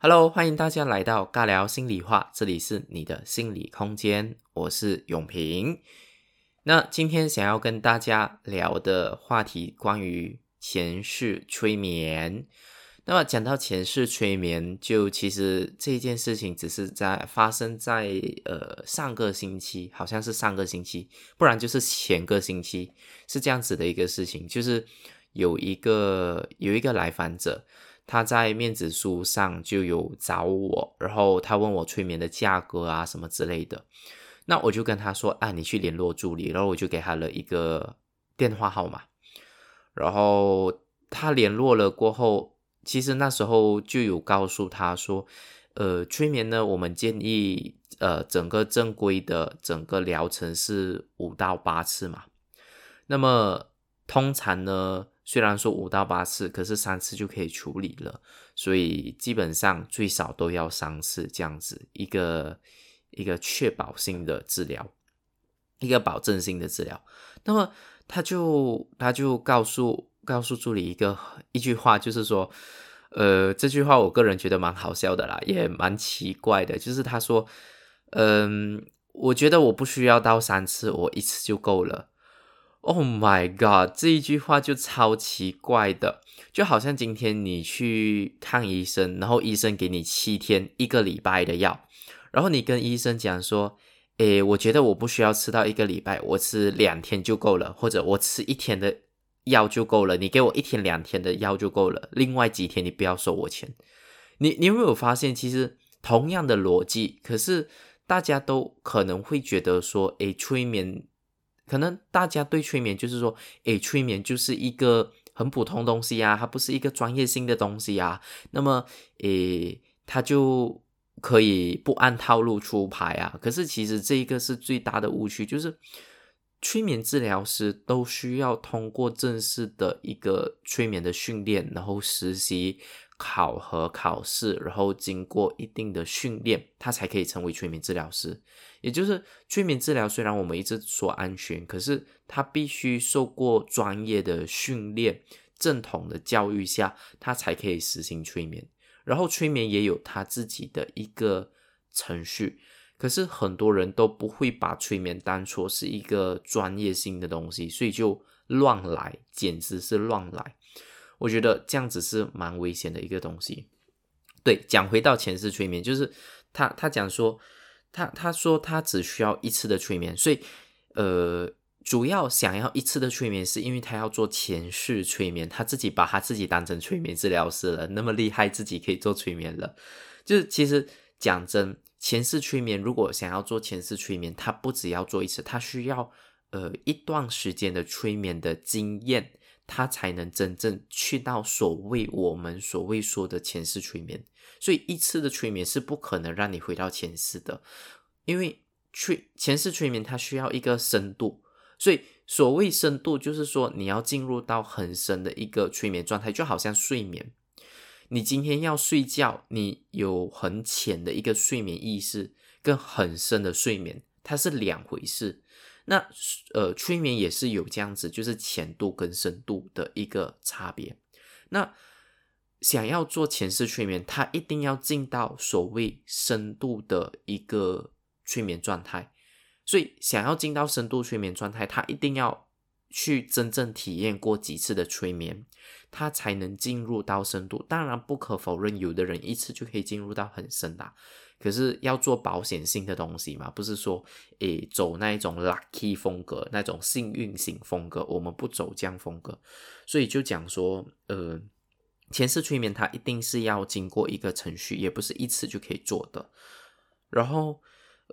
Hello，欢迎大家来到尬聊心里话，这里是你的心理空间，我是永平。那今天想要跟大家聊的话题关于前世催眠。那么讲到前世催眠，就其实这件事情只是在发生在呃上个星期，好像是上个星期，不然就是前个星期，是这样子的一个事情，就是有一个有一个来访者，他在面子书上就有找我，然后他问我催眠的价格啊什么之类的，那我就跟他说啊，你去联络助理，然后我就给他了一个电话号码，然后他联络了过后。其实那时候就有告诉他说，呃，催眠呢，我们建议，呃，整个正规的整个疗程是五到八次嘛。那么通常呢，虽然说五到八次，可是三次就可以处理了，所以基本上最少都要三次这样子，一个一个确保性的治疗，一个保证性的治疗。那么他就他就告诉。告诉助理一个一句话，就是说，呃，这句话我个人觉得蛮好笑的啦，也蛮奇怪的。就是他说，嗯，我觉得我不需要到三次，我一次就够了。Oh my god，这一句话就超奇怪的，就好像今天你去看医生，然后医生给你七天、一个礼拜的药，然后你跟医生讲说，诶，我觉得我不需要吃到一个礼拜，我吃两天就够了，或者我吃一天的。药就够了，你给我一天两天的药就够了，另外几天你不要收我钱。你你有没有发现，其实同样的逻辑，可是大家都可能会觉得说，诶，催眠，可能大家对催眠就是说，诶，催眠就是一个很普通东西啊，它不是一个专业性的东西啊，那么，诶，它就可以不按套路出牌啊。可是其实这一个是最大的误区，就是。催眠治疗师都需要通过正式的一个催眠的训练，然后实习、考核、考试，然后经过一定的训练，他才可以成为催眠治疗师。也就是催眠治疗，虽然我们一直说安全，可是他必须受过专业的训练、正统的教育下，他才可以实行催眠。然后催眠也有他自己的一个程序。可是很多人都不会把催眠当作是一个专业性的东西，所以就乱来，简直是乱来。我觉得这样子是蛮危险的一个东西。对，讲回到前世催眠，就是他他讲说，他他说他只需要一次的催眠，所以呃，主要想要一次的催眠，是因为他要做前世催眠，他自己把他自己当成催眠治疗师了，那么厉害，自己可以做催眠了。就是其实讲真。前世催眠，如果想要做前世催眠，他不只要做一次，他需要呃一段时间的催眠的经验，他才能真正去到所谓我们所谓说的前世催眠。所以一次的催眠是不可能让你回到前世的，因为催前世催眠它需要一个深度，所以所谓深度就是说你要进入到很深的一个催眠状态，就好像睡眠。你今天要睡觉，你有很浅的一个睡眠意识，跟很深的睡眠，它是两回事。那呃，催眠也是有这样子，就是浅度跟深度的一个差别。那想要做前世催眠，它一定要进到所谓深度的一个催眠状态。所以想要进到深度催眠状态，它一定要。去真正体验过几次的催眠，他才能进入到深度。当然，不可否认，有的人一次就可以进入到很深的。可是要做保险性的东西嘛，不是说诶走那一种 lucky 风格，那种幸运型风格，我们不走这样风格。所以就讲说，呃，前世催眠它一定是要经过一个程序，也不是一次就可以做的。然后。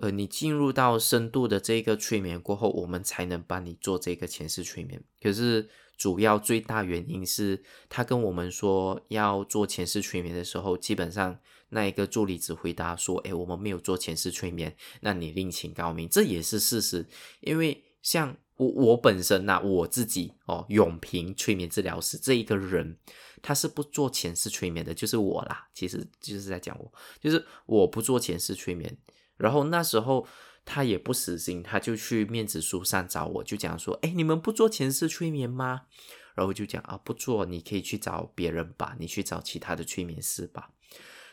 呃，你进入到深度的这个催眠过后，我们才能帮你做这个前世催眠。可是主要最大原因是他跟我们说要做前世催眠的时候，基本上那一个助理只回答说：“哎，我们没有做前世催眠，那你另请高明。”这也是事实，因为像我我本身呐，我自己哦，永平催眠治疗师这一个人，他是不做前世催眠的，就是我啦，其实就是在讲我，就是我不做前世催眠。然后那时候他也不死心，他就去面子书上找我，就讲说：“哎，你们不做前世催眠吗？”然后就讲啊，不做，你可以去找别人吧，你去找其他的催眠师吧。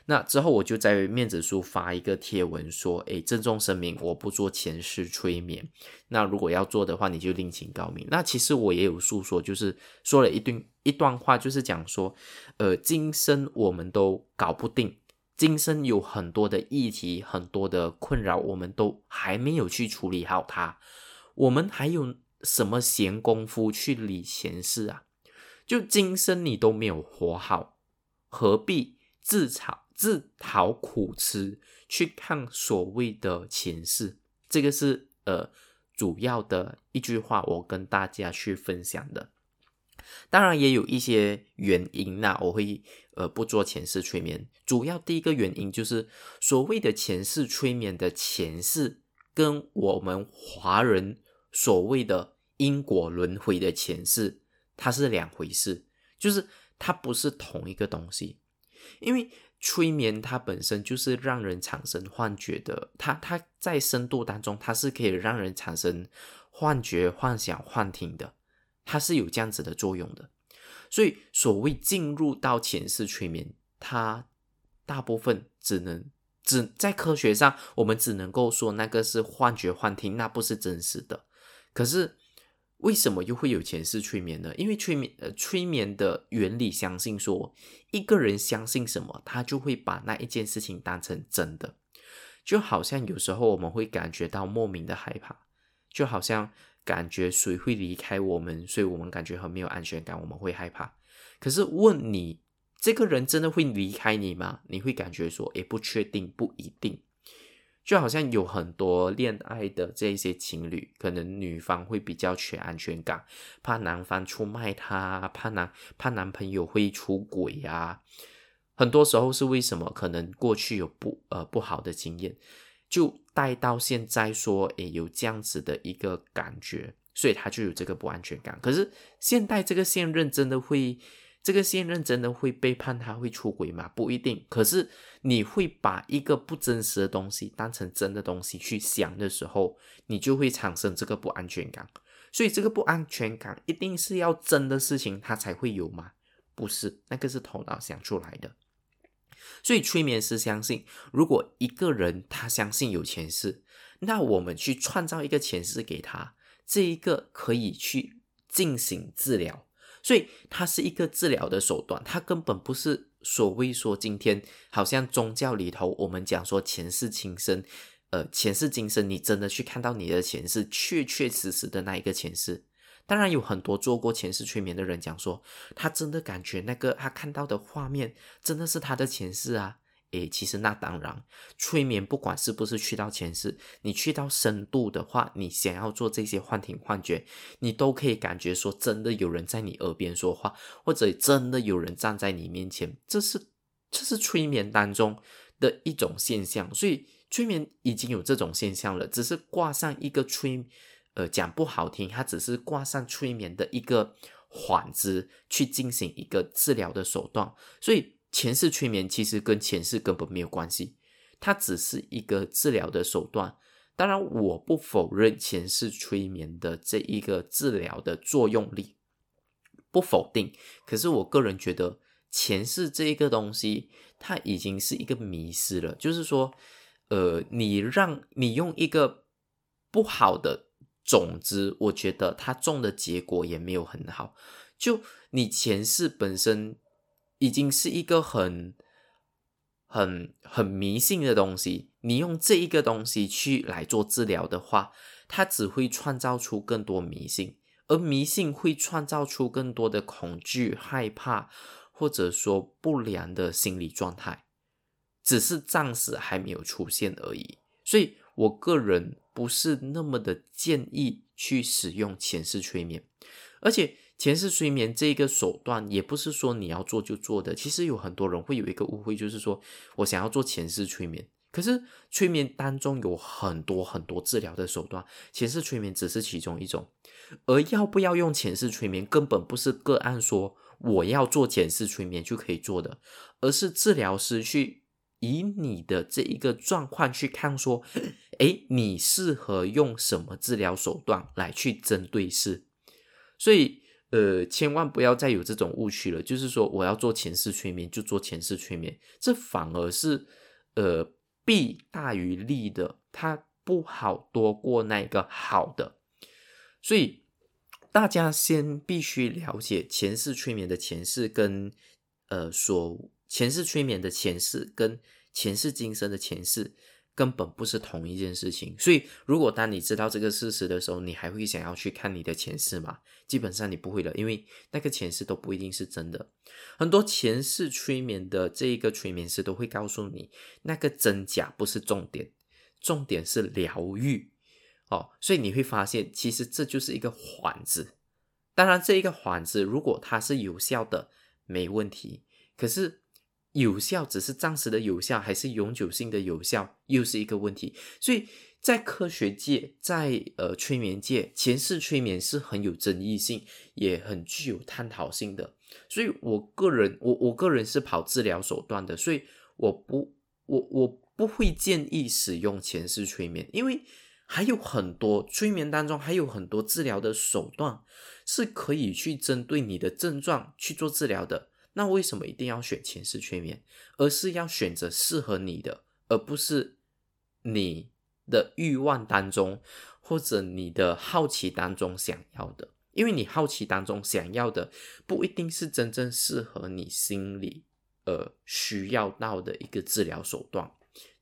那之后我就在面子书发一个贴文说，诶，郑重声明，我不做前世催眠。那如果要做的话，你就另请高明。那其实我也有诉说，就是说了一段一段话，就是讲说，呃，今生我们都搞不定，今生有很多的议题，很多的困扰，我们都还没有去处理好它。我们还有什么闲工夫去理前世啊？就今生你都没有活好，何必自嘲？自讨苦吃，去看所谓的前世，这个是呃主要的一句话，我跟大家去分享的。当然也有一些原因那我会呃不做前世催眠。主要第一个原因就是所谓的前世催眠的前世，跟我们华人所谓的因果轮回的前世，它是两回事，就是它不是同一个东西，因为。催眠它本身就是让人产生幻觉的，它它在深度当中，它是可以让人产生幻觉、幻想、幻听的，它是有这样子的作用的。所以，所谓进入到前世催眠，它大部分只能只在科学上，我们只能够说那个是幻觉、幻听，那不是真实的。可是。为什么又会有前世催眠呢？因为催眠呃，催眠的原理相信说，一个人相信什么，他就会把那一件事情当成真的。就好像有时候我们会感觉到莫名的害怕，就好像感觉谁会离开我们，所以我们感觉很没有安全感，我们会害怕。可是问你，这个人真的会离开你吗？你会感觉说，诶，不确定，不一定。就好像有很多恋爱的这些情侣，可能女方会比较缺安全感，怕男方出卖她，怕男怕男朋友会出轨呀。很多时候是为什么？可能过去有不呃不好的经验，就带到现在说，诶有这样子的一个感觉，所以他就有这个不安全感。可是现代这个现任真的会？这个现任真的会背叛他，会出轨吗？不一定。可是你会把一个不真实的东西当成真的东西去想的时候，你就会产生这个不安全感。所以这个不安全感一定是要真的事情它才会有吗？不是，那个是头脑想出来的。所以催眠师相信，如果一个人他相信有前世，那我们去创造一个前世给他，这一个可以去进行治疗。所以它是一个治疗的手段，它根本不是所谓说今天好像宗教里头我们讲说前世今生，呃，前世今生，你真的去看到你的前世，确确实实的那一个前世。当然有很多做过前世催眠的人讲说，他真的感觉那个他看到的画面真的是他的前世啊。诶，其实那当然，催眠不管是不是去到前世，你去到深度的话，你想要做这些幻听幻觉，你都可以感觉说真的有人在你耳边说话，或者真的有人站在你面前，这是这是催眠当中的一种现象。所以催眠已经有这种现象了，只是挂上一个催，呃，讲不好听，它只是挂上催眠的一个幌子去进行一个治疗的手段，所以。前世催眠其实跟前世根本没有关系，它只是一个治疗的手段。当然，我不否认前世催眠的这一个治疗的作用力，不否定。可是，我个人觉得前世这一个东西，它已经是一个迷失了。就是说，呃，你让你用一个不好的种子，我觉得它种的结果也没有很好。就你前世本身。已经是一个很、很、很迷信的东西。你用这一个东西去来做治疗的话，它只会创造出更多迷信，而迷信会创造出更多的恐惧、害怕，或者说不良的心理状态，只是暂时还没有出现而已。所以我个人不是那么的建议去使用前世催眠，而且。前世催眠这个手段也不是说你要做就做的，其实有很多人会有一个误会，就是说我想要做前世催眠，可是催眠当中有很多很多治疗的手段，前世催眠只是其中一种。而要不要用前世催眠，根本不是个案说我要做前世催眠就可以做的，而是治疗师去以你的这一个状况去看，说，诶，你适合用什么治疗手段来去针对是，所以。呃，千万不要再有这种误区了。就是说，我要做前世催眠就做前世催眠，这反而是呃弊大于利的，它不好多过那个好的。所以大家先必须了解前世催眠的前世跟呃所前世催眠的前世跟前世今生的前世。根本不是同一件事情，所以如果当你知道这个事实的时候，你还会想要去看你的前世吗？基本上你不会了，因为那个前世都不一定是真的。很多前世催眠的这一个催眠师都会告诉你，那个真假不是重点，重点是疗愈哦。所以你会发现，其实这就是一个幌子。当然，这一个幌子如果它是有效的，没问题。可是。有效只是暂时的有效，还是永久性的有效，又是一个问题。所以在科学界，在呃催眠界，前世催眠是很有争议性，也很具有探讨性的。所以我个人，我我个人是跑治疗手段的，所以我不我我不会建议使用前世催眠，因为还有很多催眠当中还有很多治疗的手段是可以去针对你的症状去做治疗的。那为什么一定要选前世催眠？而是要选择适合你的，而不是你的欲望当中或者你的好奇当中想要的。因为你好奇当中想要的，不一定是真正适合你心里呃需要到的一个治疗手段。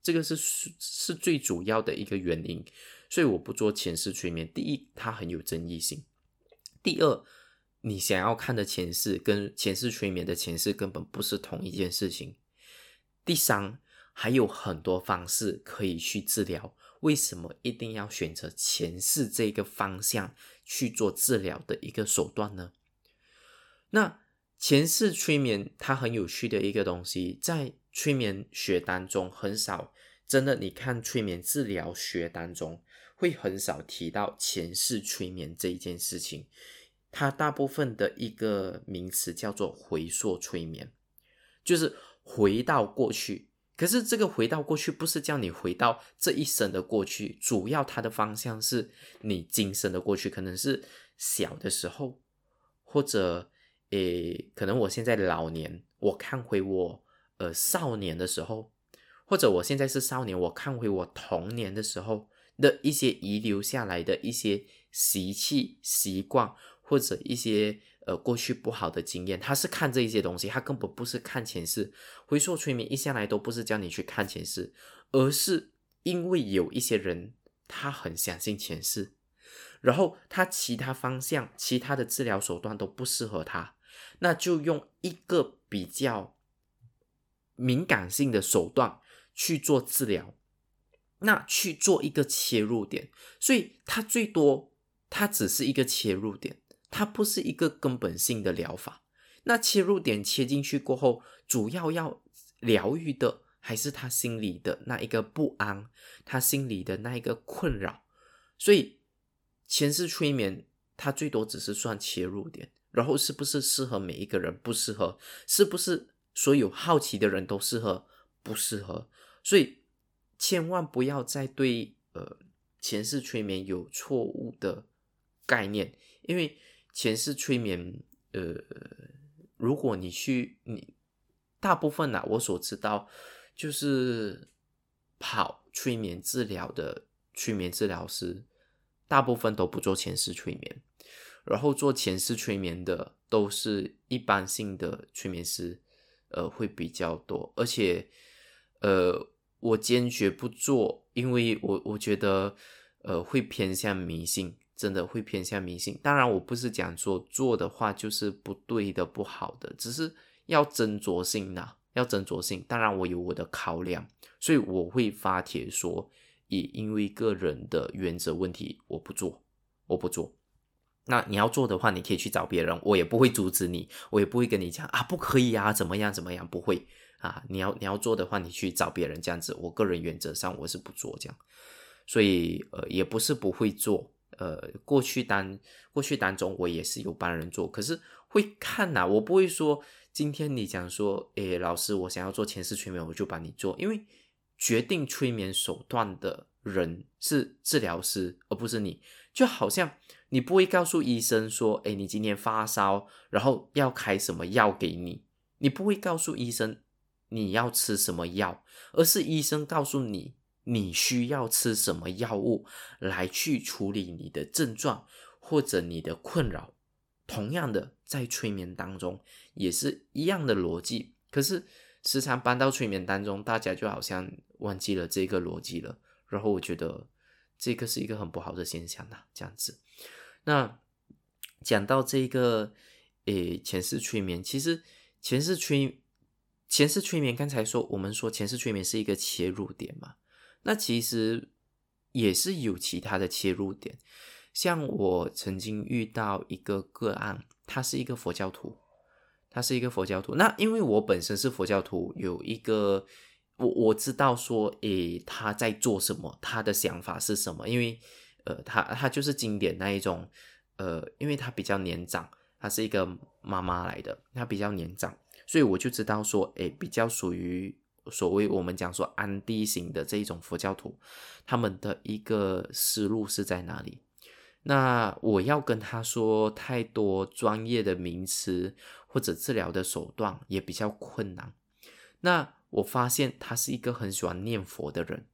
这个是是最主要的一个原因。所以我不做前世催眠。第一，它很有争议性；第二。你想要看的前世跟前世催眠的前世根本不是同一件事情。第三，还有很多方式可以去治疗，为什么一定要选择前世这个方向去做治疗的一个手段呢？那前世催眠它很有趣的一个东西，在催眠学当中很少，真的，你看催眠治疗学当中会很少提到前世催眠这一件事情。它大部分的一个名词叫做回溯催眠，就是回到过去。可是这个回到过去不是叫你回到这一生的过去，主要它的方向是你今生的过去，可能是小的时候，或者诶，可能我现在老年，我看回我呃少年的时候，或者我现在是少年，我看回我童年的时候的一些遗留下来的一些习气习惯。或者一些呃过去不好的经验，他是看这一些东西，他根本不是看前世。回溯催眠一向来都不是叫你去看前世，而是因为有一些人他很相信前世，然后他其他方向、其他的治疗手段都不适合他，那就用一个比较敏感性的手段去做治疗，那去做一个切入点，所以他最多他只是一个切入点。它不是一个根本性的疗法，那切入点切进去过后，主要要疗愈的还是他心里的那一个不安，他心里的那一个困扰。所以前世催眠，它最多只是算切入点，然后是不是适合每一个人不适合，是不是所有好奇的人都适合不适合？所以千万不要再对呃前世催眠有错误的概念，因为。前世催眠，呃，如果你去，你大部分呢，我所知道就是跑催眠治疗的催眠治疗师，大部分都不做前世催眠，然后做前世催眠的都是一般性的催眠师，呃，会比较多，而且，呃，我坚决不做，因为我我觉得，呃，会偏向迷信。真的会偏向迷信，当然我不是讲说做的话就是不对的、不好的，只是要斟酌性呐，要斟酌性。当然我有我的考量，所以我会发帖说，也因为个人的原则问题，我不做，我不做。那你要做的话，你可以去找别人，我也不会阻止你，我也不会跟你讲啊，不可以啊，怎么样怎么样，不会啊。你要你要做的话，你去找别人这样子。我个人原则上我是不做这样，所以呃也不是不会做。呃，过去当过去当中，我也是有帮人做，可是会看呐，我不会说今天你讲说，诶，老师，我想要做前世催眠，我就帮你做，因为决定催眠手段的人是治疗师，而不是你。就好像你不会告诉医生说：“哎，你今天发烧，然后要开什么药给你。”你不会告诉医生你要吃什么药，而是医生告诉你你需要吃什么药物来去处理你的症状或者你的困扰。同样的，在催眠当中也是一样的逻辑，可是时常搬到催眠当中，大家就好像忘记了这个逻辑了。然后我觉得这个是一个很不好的现象呐，这样子。那讲到这个诶前世催眠，其实前世催前世催眠，刚才说我们说前世催眠是一个切入点嘛，那其实也是有其他的切入点。像我曾经遇到一个个案，他是一个佛教徒，他是一个佛教徒。那因为我本身是佛教徒，有一个我我知道说，诶，他在做什么，他的想法是什么？因为呃，他他就是经典那一种，呃，因为他比较年长，他是一个妈妈来的，他比较年长，所以我就知道说，诶，比较属于所谓我们讲说安地型的这一种佛教徒，他们的一个思路是在哪里？那我要跟他说太多专业的名词或者治疗的手段也比较困难。那我发现他是一个很喜欢念佛的人，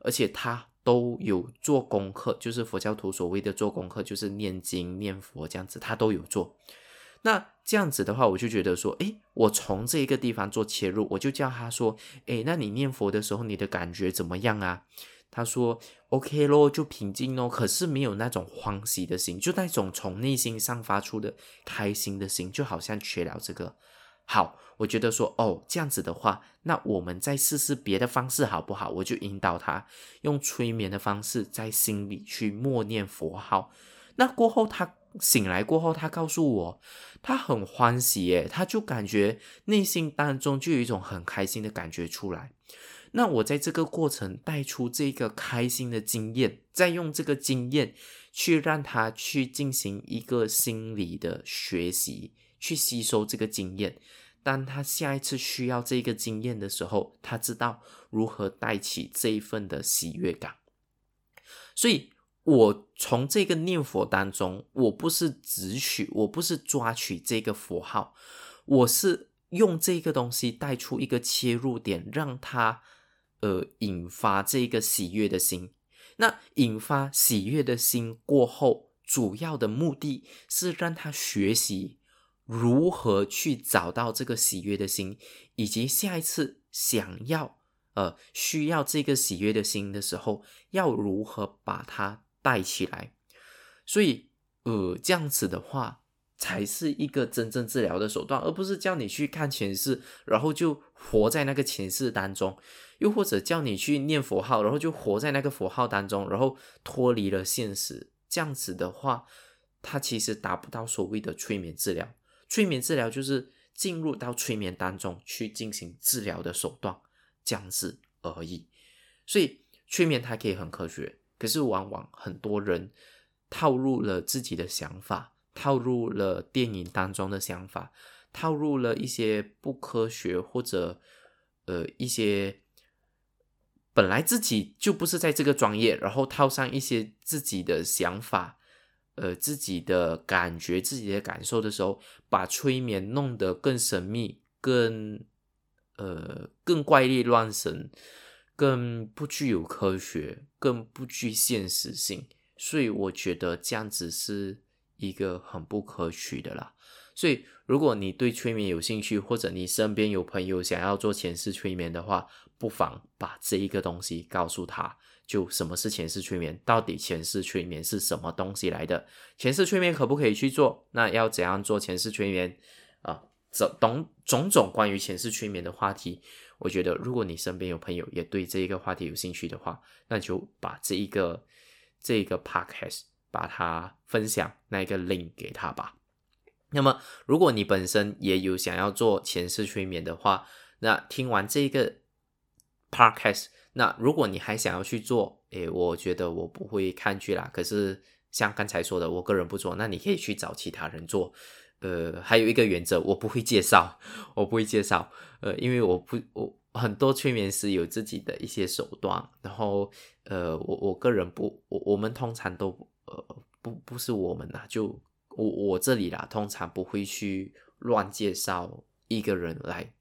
而且他都有做功课，就是佛教徒所谓的做功课，就是念经念佛这样子，他都有做。那这样子的话，我就觉得说，诶，我从这一个地方做切入，我就叫他说，诶，那你念佛的时候，你的感觉怎么样啊？他说：“OK 咯，就平静咯，可是没有那种欢喜的心，就那种从内心上发出的开心的心，就好像缺了这个。好，我觉得说哦，这样子的话，那我们再试试别的方式好不好？我就引导他用催眠的方式，在心里去默念佛号。那过后，他醒来过后，他告诉我，他很欢喜耶，他就感觉内心当中就有一种很开心的感觉出来。”那我在这个过程带出这个开心的经验，再用这个经验去让他去进行一个心理的学习，去吸收这个经验。当他下一次需要这个经验的时候，他知道如何带起这一份的喜悦感。所以，我从这个念佛当中，我不是只取，我不是抓取这个佛号，我是用这个东西带出一个切入点，让他。呃，引发这个喜悦的心。那引发喜悦的心过后，主要的目的是让他学习如何去找到这个喜悦的心，以及下一次想要呃需要这个喜悦的心的时候，要如何把它带起来。所以，呃，这样子的话。才是一个真正治疗的手段，而不是叫你去看前世，然后就活在那个前世当中；又或者叫你去念佛号，然后就活在那个佛号当中，然后脱离了现实。这样子的话，它其实达不到所谓的催眠治疗。催眠治疗就是进入到催眠当中去进行治疗的手段，这样子而已。所以催眠它可以很科学，可是往往很多人套入了自己的想法。套入了电影当中的想法，套入了一些不科学或者呃一些本来自己就不是在这个专业，然后套上一些自己的想法，呃自己的感觉、自己的感受的时候，把催眠弄得更神秘、更呃更怪力乱神、更不具有科学、更不具现实性。所以我觉得这样子是。一个很不可取的啦，所以如果你对催眠有兴趣，或者你身边有朋友想要做前世催眠的话，不妨把这一个东西告诉他，就什么是前世催眠，到底前世催眠是什么东西来的，前世催眠可不可以去做，那要怎样做前世催眠啊？这懂种种关于前世催眠的话题，我觉得如果你身边有朋友也对这一个话题有兴趣的话，那就把这一个这一个 podcast。把它分享那一个 link 给他吧。那么，如果你本身也有想要做前世催眠的话，那听完这个 podcast，那如果你还想要去做，诶，我觉得我不会抗拒啦。可是像刚才说的，我个人不做，那你可以去找其他人做。呃，还有一个原则，我不会介绍，我不会介绍。呃，因为我不我很多催眠师有自己的一些手段，然后呃，我我个人不，我我们通常都呃不不是我们啦，就我我这里啦，通常不会去乱介绍一个人来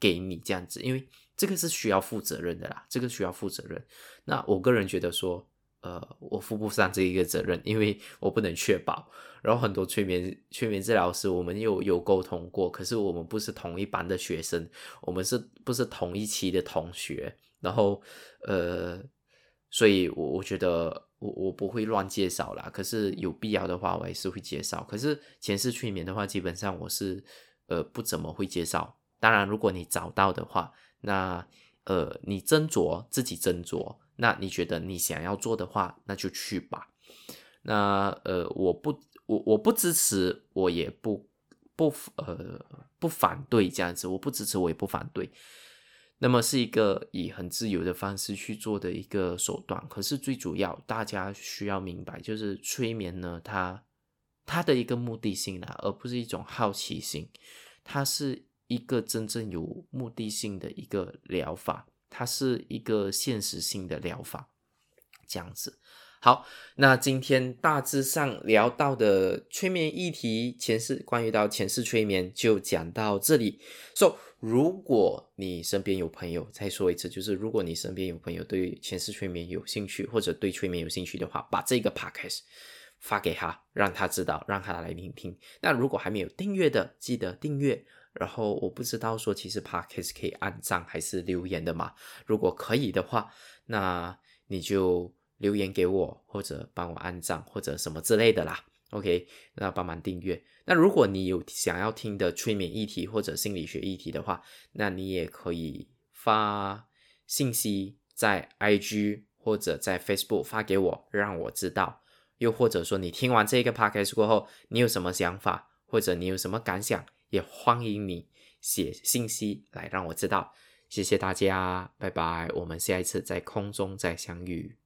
给你这样子，因为这个是需要负责任的啦，这个需要负责任。那我个人觉得说。呃，我负不上这一个责任，因为我不能确保。然后很多催眠催眠治疗师，我们有有沟通过，可是我们不是同一班的学生，我们是不是同一期的同学？然后呃，所以我我觉得我我不会乱介绍啦。可是有必要的话，我还是会介绍。可是前世催眠的话，基本上我是呃不怎么会介绍。当然，如果你找到的话，那呃你斟酌自己斟酌。那你觉得你想要做的话，那就去吧。那呃，我不，我我不支持，我也不不呃不反对这样子，我不支持，我也不反对。那么是一个以很自由的方式去做的一个手段。可是最主要，大家需要明白，就是催眠呢，它它的一个目的性呢，而不是一种好奇心，它是一个真正有目的性的一个疗法。它是一个现实性的疗法，这样子。好，那今天大致上聊到的催眠议题，前世关于到前世催眠就讲到这里。So，如果你身边有朋友，再说一次，就是如果你身边有朋友对前世催眠有兴趣，或者对催眠有兴趣的话，把这个 podcast 发给他，让他知道，让他来聆听。那如果还没有订阅的，记得订阅。然后我不知道说，其实 podcast 可以按赞还是留言的嘛？如果可以的话，那你就留言给我，或者帮我按赞，或者什么之类的啦。OK，那帮忙订阅。那如果你有想要听的催眠议题或者心理学议题的话，那你也可以发信息在 IG 或者在 Facebook 发给我，让我知道。又或者说，你听完这个 podcast 过后，你有什么想法，或者你有什么感想？也欢迎你写信息来让我知道，谢谢大家，拜拜，我们下一次在空中再相遇。